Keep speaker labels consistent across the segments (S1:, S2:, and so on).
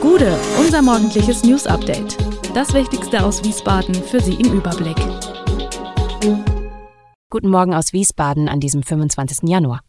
S1: Gude, unser morgendliches News Update. Das Wichtigste aus Wiesbaden für Sie im Überblick.
S2: Guten Morgen aus Wiesbaden an diesem 25. Januar.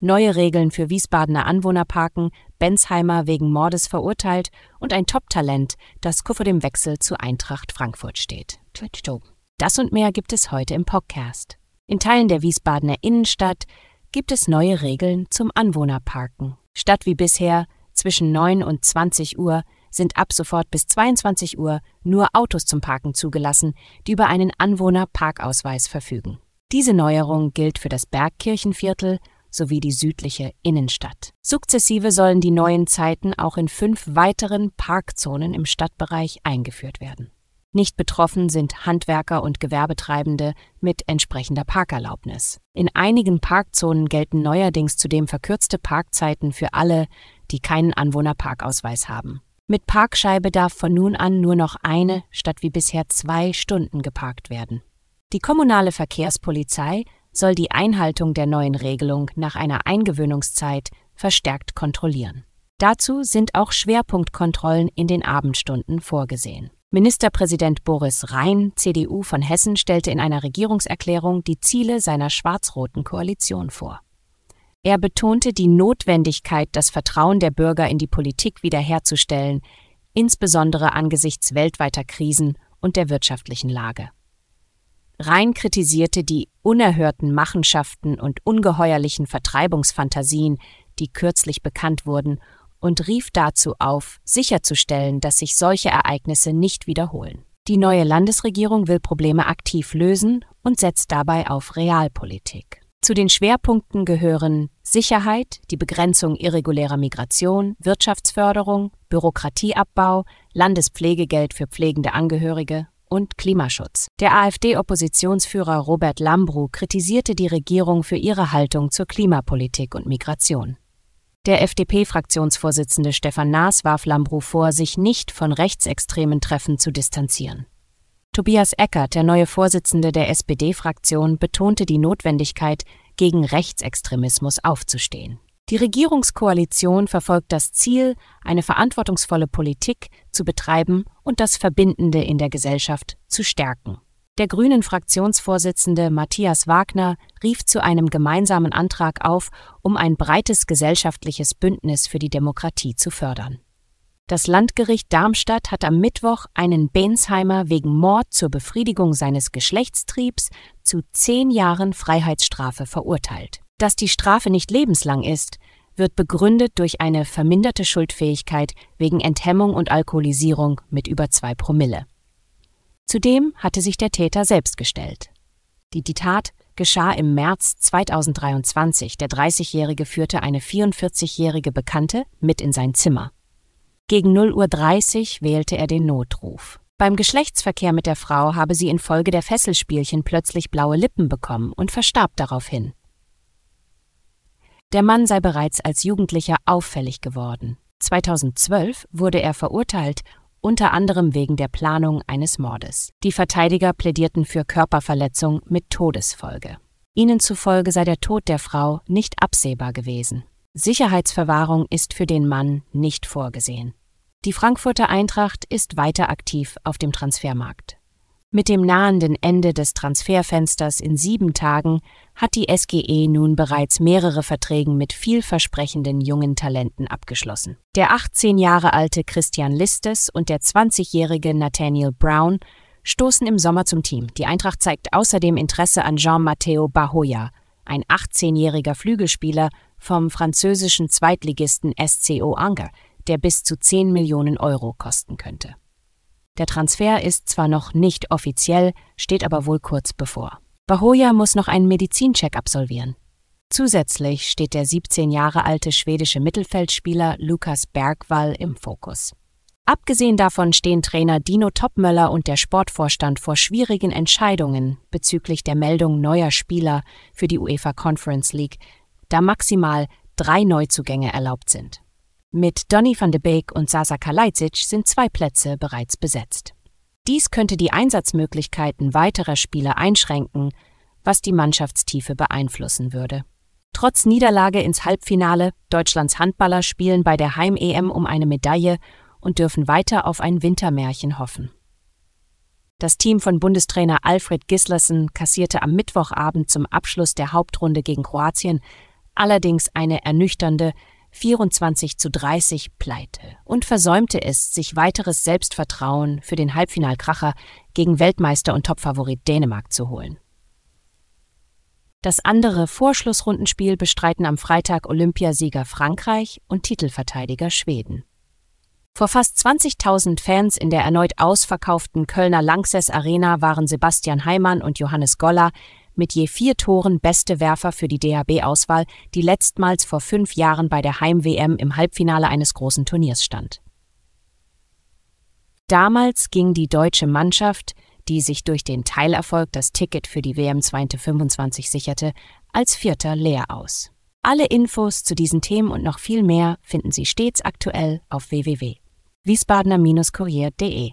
S2: Neue Regeln für Wiesbadener Anwohnerparken, Bensheimer wegen Mordes verurteilt und ein Top-Talent, das kurz vor dem Wechsel zu Eintracht Frankfurt steht. Das und mehr gibt es heute im Podcast. In Teilen der Wiesbadener Innenstadt gibt es neue Regeln zum Anwohnerparken. Statt wie bisher zwischen 9 und 20 Uhr sind ab sofort bis 22 Uhr nur Autos zum Parken zugelassen, die über einen Anwohnerparkausweis verfügen. Diese Neuerung gilt für das Bergkirchenviertel sowie die südliche Innenstadt. Sukzessive sollen die neuen Zeiten auch in fünf weiteren Parkzonen im Stadtbereich eingeführt werden. Nicht betroffen sind Handwerker und Gewerbetreibende mit entsprechender Parkerlaubnis. In einigen Parkzonen gelten neuerdings zudem verkürzte Parkzeiten für alle, die keinen Anwohnerparkausweis haben. Mit Parkscheibe darf von nun an nur noch eine statt wie bisher zwei Stunden geparkt werden. Die kommunale Verkehrspolizei soll die Einhaltung der neuen Regelung nach einer Eingewöhnungszeit verstärkt kontrollieren. Dazu sind auch Schwerpunktkontrollen in den Abendstunden vorgesehen. Ministerpräsident Boris Rhein, CDU von Hessen, stellte in einer Regierungserklärung die Ziele seiner schwarz-roten Koalition vor. Er betonte die Notwendigkeit, das Vertrauen der Bürger in die Politik wiederherzustellen, insbesondere angesichts weltweiter Krisen und der wirtschaftlichen Lage. Rhein kritisierte die unerhörten Machenschaften und ungeheuerlichen Vertreibungsfantasien, die kürzlich bekannt wurden, und rief dazu auf, sicherzustellen, dass sich solche Ereignisse nicht wiederholen. Die neue Landesregierung will Probleme aktiv lösen und setzt dabei auf Realpolitik. Zu den Schwerpunkten gehören Sicherheit, die Begrenzung irregulärer Migration, Wirtschaftsförderung, Bürokratieabbau, Landespflegegeld für pflegende Angehörige und Klimaschutz. Der AfD-Oppositionsführer Robert Lambrou kritisierte die Regierung für ihre Haltung zur Klimapolitik und Migration. Der FDP-Fraktionsvorsitzende Stefan Naas warf Lambrou vor, sich nicht von rechtsextremen Treffen zu distanzieren. Tobias Eckert, der neue Vorsitzende der SPD-Fraktion, betonte die Notwendigkeit, gegen Rechtsextremismus aufzustehen. Die Regierungskoalition verfolgt das Ziel, eine verantwortungsvolle Politik zu betreiben und das Verbindende in der Gesellschaft zu stärken. Der grünen Fraktionsvorsitzende Matthias Wagner rief zu einem gemeinsamen Antrag auf, um ein breites gesellschaftliches Bündnis für die Demokratie zu fördern. Das Landgericht Darmstadt hat am Mittwoch einen Bensheimer wegen Mord zur Befriedigung seines Geschlechtstriebs zu zehn Jahren Freiheitsstrafe verurteilt. Dass die Strafe nicht lebenslang ist, wird begründet durch eine verminderte Schuldfähigkeit wegen Enthemmung und Alkoholisierung mit über zwei Promille. Zudem hatte sich der Täter selbst gestellt. Die, die Tat geschah im März 2023. Der 30-Jährige führte eine 44-jährige Bekannte mit in sein Zimmer. Gegen 0.30 Uhr wählte er den Notruf. Beim Geschlechtsverkehr mit der Frau habe sie infolge der Fesselspielchen plötzlich blaue Lippen bekommen und verstarb daraufhin. Der Mann sei bereits als Jugendlicher auffällig geworden. 2012 wurde er verurteilt, unter anderem wegen der Planung eines Mordes. Die Verteidiger plädierten für Körperverletzung mit Todesfolge. Ihnen zufolge sei der Tod der Frau nicht absehbar gewesen. Sicherheitsverwahrung ist für den Mann nicht vorgesehen. Die Frankfurter Eintracht ist weiter aktiv auf dem Transfermarkt. Mit dem nahenden Ende des Transferfensters in sieben Tagen hat die SGE nun bereits mehrere Verträge mit vielversprechenden jungen Talenten abgeschlossen. Der 18 Jahre alte Christian Listes und der 20-jährige Nathaniel Brown stoßen im Sommer zum Team. Die Eintracht zeigt außerdem Interesse an Jean-Matteo Bahoya, ein 18-jähriger Flügelspieler vom französischen Zweitligisten SCO Angers, der bis zu 10 Millionen Euro kosten könnte. Der Transfer ist zwar noch nicht offiziell, steht aber wohl kurz bevor. Bahoya muss noch einen Medizincheck absolvieren. Zusätzlich steht der 17 Jahre alte schwedische Mittelfeldspieler Lukas Bergwall im Fokus. Abgesehen davon stehen Trainer Dino Topmöller und der Sportvorstand vor schwierigen Entscheidungen bezüglich der Meldung neuer Spieler für die UEFA Conference League, da maximal drei Neuzugänge erlaubt sind. Mit Donny van de Beek und Sasa Kalajdzic sind zwei Plätze bereits besetzt. Dies könnte die Einsatzmöglichkeiten weiterer Spieler einschränken, was die Mannschaftstiefe beeinflussen würde. Trotz Niederlage ins Halbfinale, Deutschlands Handballer spielen bei der Heim-EM um eine Medaille und dürfen weiter auf ein Wintermärchen hoffen. Das Team von Bundestrainer Alfred Gislason kassierte am Mittwochabend zum Abschluss der Hauptrunde gegen Kroatien allerdings eine ernüchternde 24 zu 30 Pleite und versäumte es, sich weiteres Selbstvertrauen für den Halbfinalkracher gegen Weltmeister und Topfavorit Dänemark zu holen. Das andere Vorschlussrundenspiel bestreiten am Freitag Olympiasieger Frankreich und Titelverteidiger Schweden. Vor fast 20.000 Fans in der erneut ausverkauften Kölner Lanxess Arena waren Sebastian Heimann und Johannes Goller mit je vier Toren beste Werfer für die DHB-Auswahl, die letztmals vor fünf Jahren bei der Heim-WM im Halbfinale eines großen Turniers stand. Damals ging die deutsche Mannschaft die sich durch den Teilerfolg das Ticket für die WM 2025 sicherte, als Vierter leer aus. Alle Infos zu diesen Themen und noch viel mehr finden Sie stets aktuell auf www.wiesbadener-kurier.de.